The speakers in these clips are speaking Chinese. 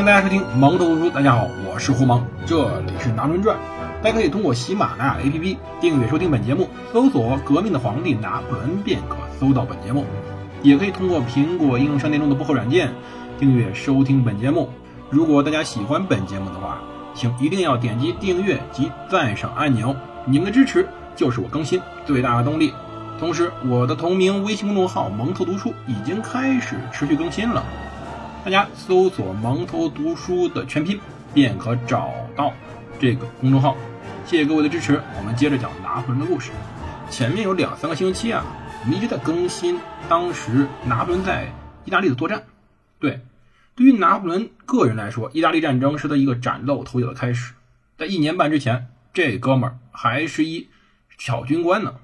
欢迎大家收听蒙头读书。大家好，我是胡蒙，这里是《拿破仑传》。大家可以通过喜马拉雅 APP 订阅收听本节目，搜索“革命的皇帝拿破仑”便可搜到本节目。也可以通过苹果应用商店中的播客软件订阅收听本节目。如果大家喜欢本节目的话，请一定要点击订阅及赞赏按钮，你们的支持就是我更新最大的动力。同时，我的同名微信公众号“蒙头读书”已经开始持续更新了，大家搜索“蒙头读书”的全拼便可找到这个公众号。谢谢各位的支持，我们接着讲拿破仑的故事。前面有两三个星期啊。我们一直在更新当时拿破仑在意大利的作战。对，对于拿破仑个人来说，意大利战争是他一个崭露头角的开始。在一年半之前，这哥们儿还是一小军官呢。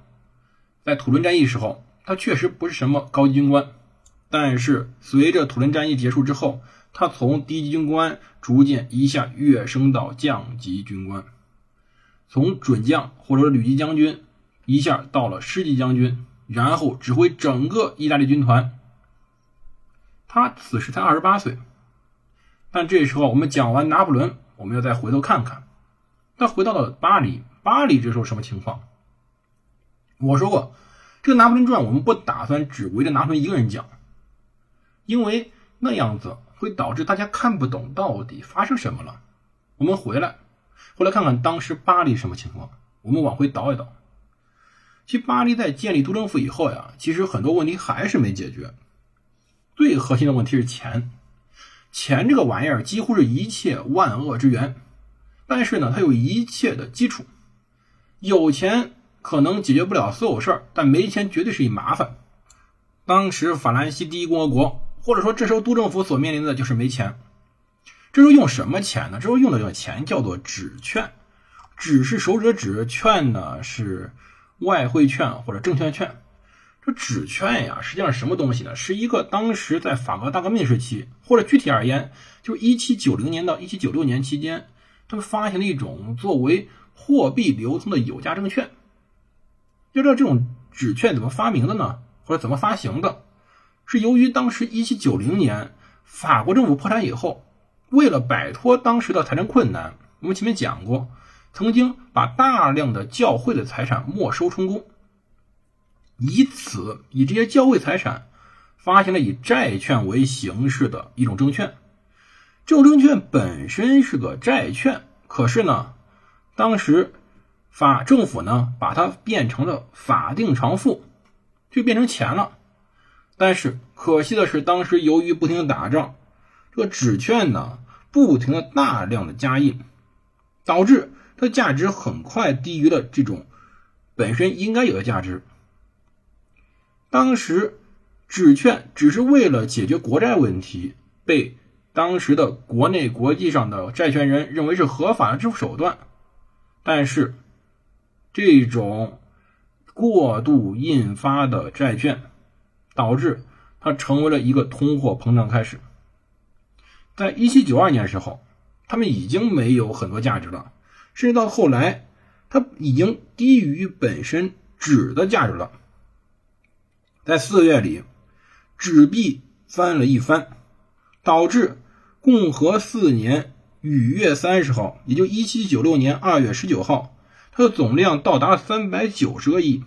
在土伦战役时候，他确实不是什么高级军官，但是随着土伦战役结束之后，他从低级军官逐渐一下跃升到将级军官，从准将或者旅级将军一下到了师级将军。然后指挥整个意大利军团。他此时才二十八岁，但这时候我们讲完拿破仑，我们要再回头看看，他回到了巴黎。巴黎这时候什么情况？我说过，这个拿破仑传我们不打算只围着拿破仑一个人讲，因为那样子会导致大家看不懂到底发生什么了。我们回来，回来看看当时巴黎什么情况。我们往回倒一倒。其实巴黎在建立督政府以后呀，其实很多问题还是没解决。最核心的问题是钱，钱这个玩意儿几乎是一切万恶之源。但是呢，它有一切的基础。有钱可能解决不了所有事儿，但没钱绝对是一麻烦。当时法兰西第一共和国，或者说这时候督政府所面临的就是没钱。这时候用什么钱呢？这时候用的这个钱叫做纸券，纸是手指的纸，券呢是。外汇券或者证券券，这纸券呀，实际上什么东西呢？是一个当时在法国大革命时期，或者具体而言，就是一七九零年到一七九六年期间，他们发行了一种作为货币流通的有价证券。要知道这种纸券怎么发明的呢？或者怎么发行的？是由于当时一七九零年法国政府破产以后，为了摆脱当时的财政困难，我们前面讲过。曾经把大量的教会的财产没收充公，以此以这些教会财产发行了以债券为形式的一种证券。这种证券本身是个债券，可是呢，当时法政府呢把它变成了法定偿付，就变成钱了。但是可惜的是，当时由于不停的打仗，这个纸券呢不停的大量的加印，导致。它价值很快低于了这种本身应该有的价值。当时纸券只是为了解决国债问题，被当时的国内国际上的债权人认为是合法的支付手段。但是这种过度印发的债券，导致它成为了一个通货膨胀开始。在一七九二年时候，他们已经没有很多价值了。甚至到后来，它已经低于本身纸的价值了。在四月里，纸币翻了一番，导致共和四年禹月三十号，也就一七九六年二月十九号，它的总量到达了三百九十个亿。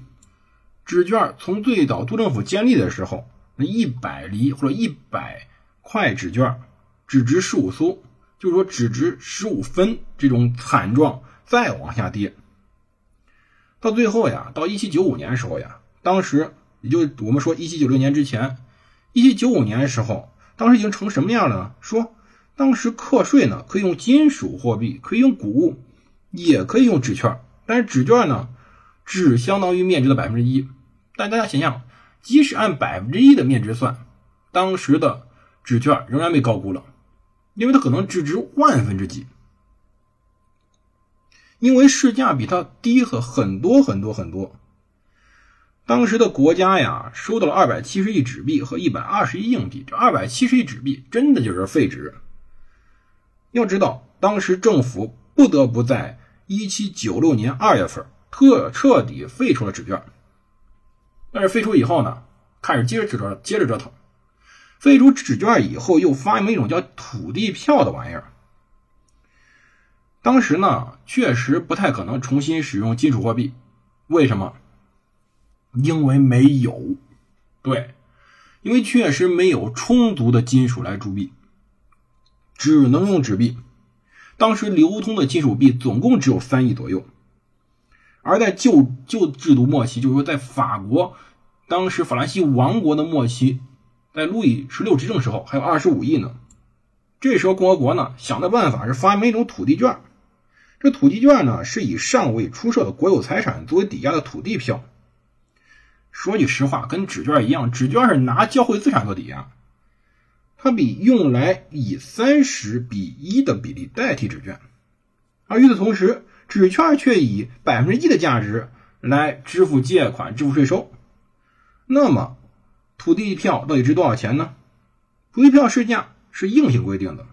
纸券从最早督政府建立的时候，那一百厘或者一百块纸券只值十五苏。就是说，只值十五分这种惨状，再往下跌，到最后呀，到一七九五年的时候呀，当时也就我们说一七九六年之前，一七九五年的时候，当时已经成什么样了呢？说当时课税呢，可以用金属货币，可以用谷物，也可以用纸券，但是纸券呢，只相当于面值的百分之一。但大家想想，即使按百分之一的面值算，当时的纸券仍然被高估了。因为它可能只值万分之几，因为市价比它低了很多很多很多。当时的国家呀，收到了二百七十亿纸币和一百二十亿硬币，这二百七十亿纸币真的就是废纸。要知道，当时政府不得不在一七九六年二月份特彻底废除了纸券，但是废除以后呢，开始接着折腾，接着折腾。废除纸券以后，又发明一种叫土地票的玩意儿。当时呢，确实不太可能重新使用金属货币，为什么？因为没有，对，因为确实没有充足的金属来铸币，只能用纸币。当时流通的金属币总共只有三亿左右，而在旧旧制度末期，就是说在法国当时法兰西王国的末期，在路易十六执政时候还有二十五亿呢。这时候共和国呢想的办法是发明一种土地券，这土地券呢是以尚未出售的国有财产作为抵押的土地票。说句实话，跟纸券一样，纸券是拿教会资产做抵押。它比用来以三十比一的比例代替纸券，而与此同时，纸券却以百分之一的价值来支付借款、支付税收。那么，土地票到底值多少钱呢？土地票市价是硬性规定的。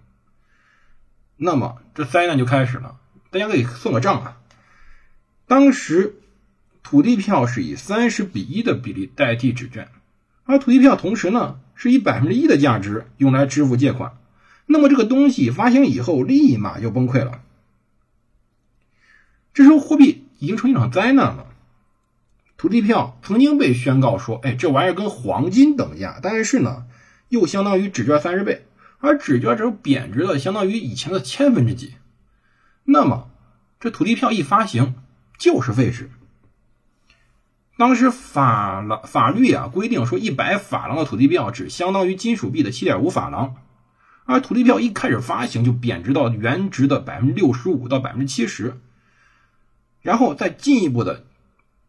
那么，这灾难就开始了。大家可以算个账啊。当时，土地票是以三十比一的比例代替纸券，而土地票同时呢。是以百分之一的价值用来支付借款，那么这个东西发行以后立马就崩溃了。这时候货币已经成一场灾难了。土地票曾经被宣告说：“哎，这玩意儿跟黄金等价，但是呢，又相当于纸券三十倍，而纸券只有贬值的相当于以前的千分之几。”那么这土地票一发行就是废纸。当时法郎法律啊规定说，一百法郎的土地票只相当于金属币的七点五法郎，而土地票一开始发行就贬值到原值的百分之六十五到百分之七十，然后再进一步的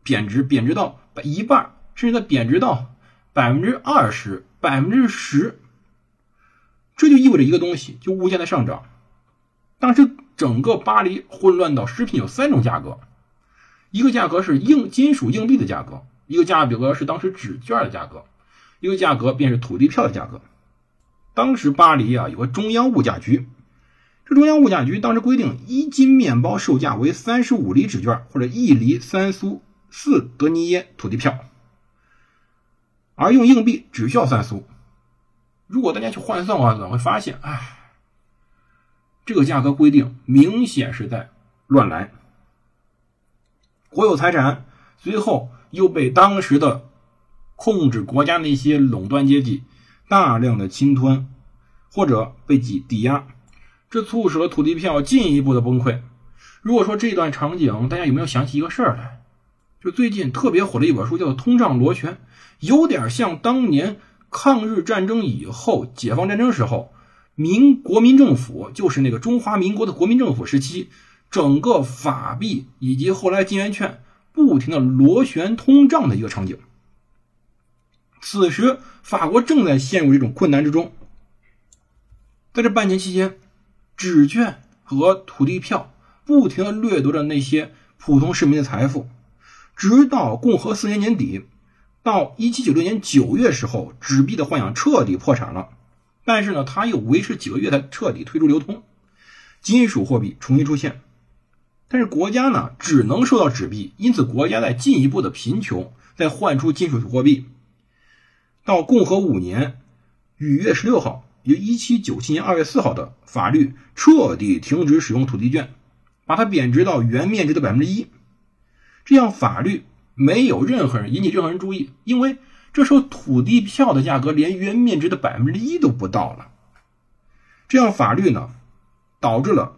贬值，贬值到一半，甚至再贬值到百分之二十、百分之十，这就意味着一个东西，就物价的上涨。当时整个巴黎混乱到食品有三种价格。一个价格是硬金属硬币的价格，一个价格是当时纸券的价格，一个价格便是土地票的价格。当时巴黎啊有个中央物价局，这中央物价局当时规定，一斤面包售价为三十五厘纸券或者一厘三苏四德尼耶土地票，而用硬币只需要三苏。如果大家去换算的话，总，会发现，哎，这个价格规定明显是在乱来。国有财产随后又被当时的控制国家那些垄断阶级大量的侵吞，或者被抵抵押，这促使了土地票进一步的崩溃。如果说这段场景，大家有没有想起一个事儿来？就最近特别火的一本书，叫做《通胀螺旋》，有点像当年抗日战争以后解放战争时候，民国民政府，就是那个中华民国的国民政府时期。整个法币以及后来金圆券不停的螺旋通胀的一个场景。此时，法国正在陷入这种困难之中。在这半年期间，纸券和土地票不停的掠夺着那些普通市民的财富，直到共和四年年底，到一七九六年九月时候，纸币的幻想彻底破产了。但是呢，它又维持几个月才彻底退出流通，金属货币重新出现。但是国家呢，只能收到纸币，因此国家在进一步的贫穷，在换出金属货币。到共和五年五月十六号，于一七九七年二月四号的法律彻底停止使用土地券，把它贬值到原面值的百分之一。这样法律没有任何人引起任何人注意，因为这时候土地票的价格连原面值的百分之一都不到了。这样法律呢，导致了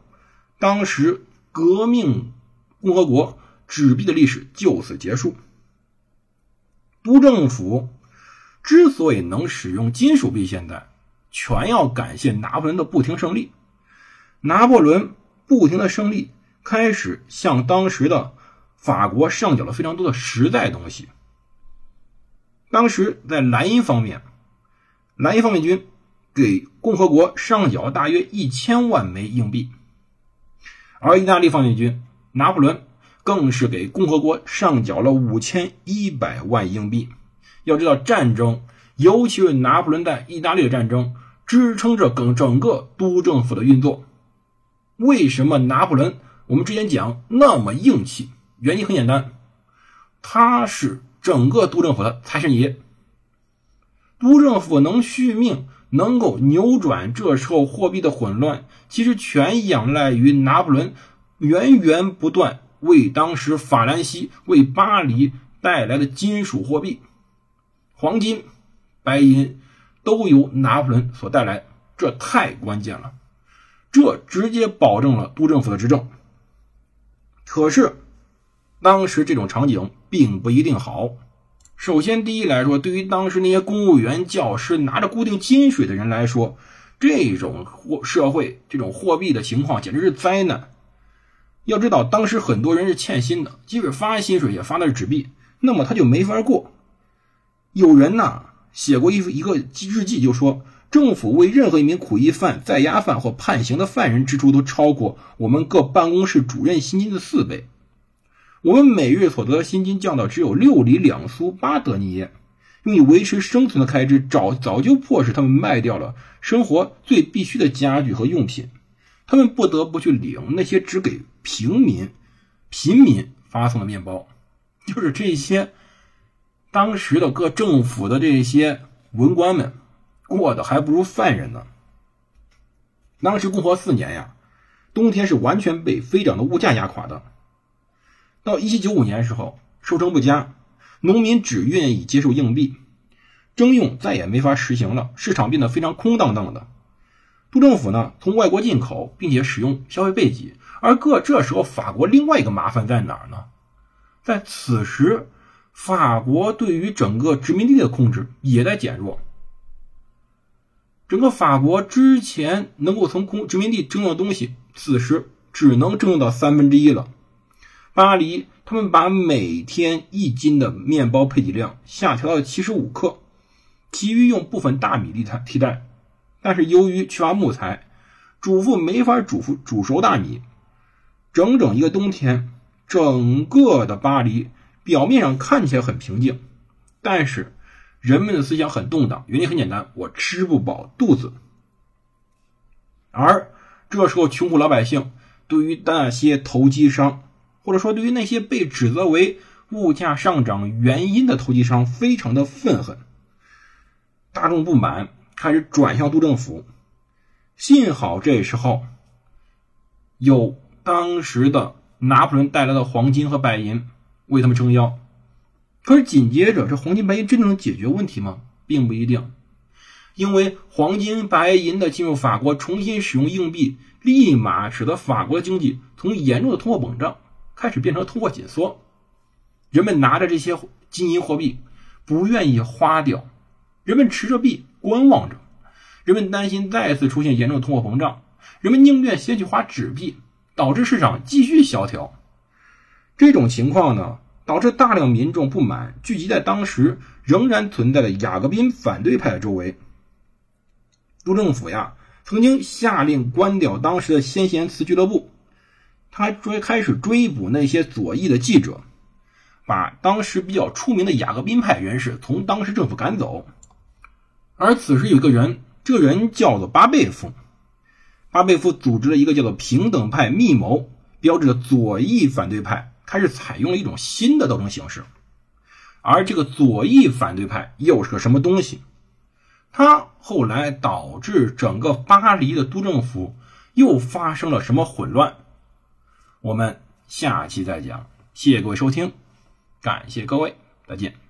当时。革命共和国纸币的历史就此结束。督政府之所以能使用金属币，现在全要感谢拿破仑的不停胜利。拿破仑不停的胜利，开始向当时的法国上缴了非常多的实在东西。当时在莱茵方面，莱茵方面军给共和国上缴大约一千万枚硬币。而意大利方面军拿破仑更是给共和国上缴了五千一百万硬币。要知道，战争，尤其是拿破仑在意大利的战争，支撑着整整个督政府的运作。为什么拿破仑我们之前讲那么硬气？原因很简单，他是整个督政府的财神爷。督政府能续命，能够扭转这时候货币的混乱，其实全仰赖于拿破仑源源不断为当时法兰西、为巴黎带来的金属货币，黄金、白银都由拿破仑所带来，这太关键了，这直接保证了督政府的执政。可是，当时这种场景并不一定好。首先，第一来说，对于当时那些公务员、教师拿着固定薪水的人来说，这种货社会这种货币的情况简直是灾难。要知道，当时很多人是欠薪的，即使发薪水也发的是纸币，那么他就没法过。有人呢写过一一个日记，就说政府为任何一名苦役犯、在押犯或判刑的犯人支出都超过我们各办公室主任薪金的四倍。我们每月所得的薪金降到只有六里两苏八德尼耶，用以维持生存的开支早早就迫使他们卖掉了生活最必需的家具和用品，他们不得不去领那些只给平民、平民发送的面包，就是这些当时的各政府的这些文官们过得还不如犯人呢。当时共和四年呀，冬天是完全被飞涨的物价压垮的。到一七九五年时候，收成不佳，农民只愿意接受硬币，征用再也没法实行了，市场变得非常空荡荡的。督政府呢，从外国进口，并且使用消费备给，而各这时候法国另外一个麻烦在哪儿呢？在此时，法国对于整个殖民地的控制也在减弱，整个法国之前能够从空殖民地征用的东西，此时只能征用到三分之一了。巴黎，他们把每天一斤的面包配给量下调到七十五克，其余用部分大米替代替代。但是由于缺乏木材，主妇没法煮煮煮熟大米。整整一个冬天，整个的巴黎表面上看起来很平静，但是人们的思想很动荡。原因很简单，我吃不饱肚子。而这时候，穷苦老百姓对于那些投机商。或者说，对于那些被指责为物价上涨原因的投机商，非常的愤恨。大众不满，开始转向杜政府。幸好这时候有当时的拿破仑带来的黄金和白银为他们撑腰。可是紧接着，这黄金白银真的能解决问题吗？并不一定，因为黄金白银的进入法国，重新使用硬币，立马使得法国的经济从严重的通货膨胀。开始变成通货紧缩，人们拿着这些金银货币不愿意花掉，人们持着币观望着，人们担心再次出现严重的通货膨胀，人们宁愿先去花纸币，导致市场继续萧条。这种情况呢，导致大量民众不满，聚集在当时仍然存在的雅各宾反对派周围。督政府呀，曾经下令关掉当时的先贤祠俱乐部。他追开始追捕那些左翼的记者，把当时比较出名的雅各宾派人士从当时政府赶走。而此时有一个人，这人叫做巴贝夫。巴贝夫组织了一个叫做平等派密谋标志的左翼反对派，开始采用了一种新的斗争形式。而这个左翼反对派又是个什么东西？它后来导致整个巴黎的都政府又发生了什么混乱？我们下期再讲，谢谢各位收听，感谢各位，再见。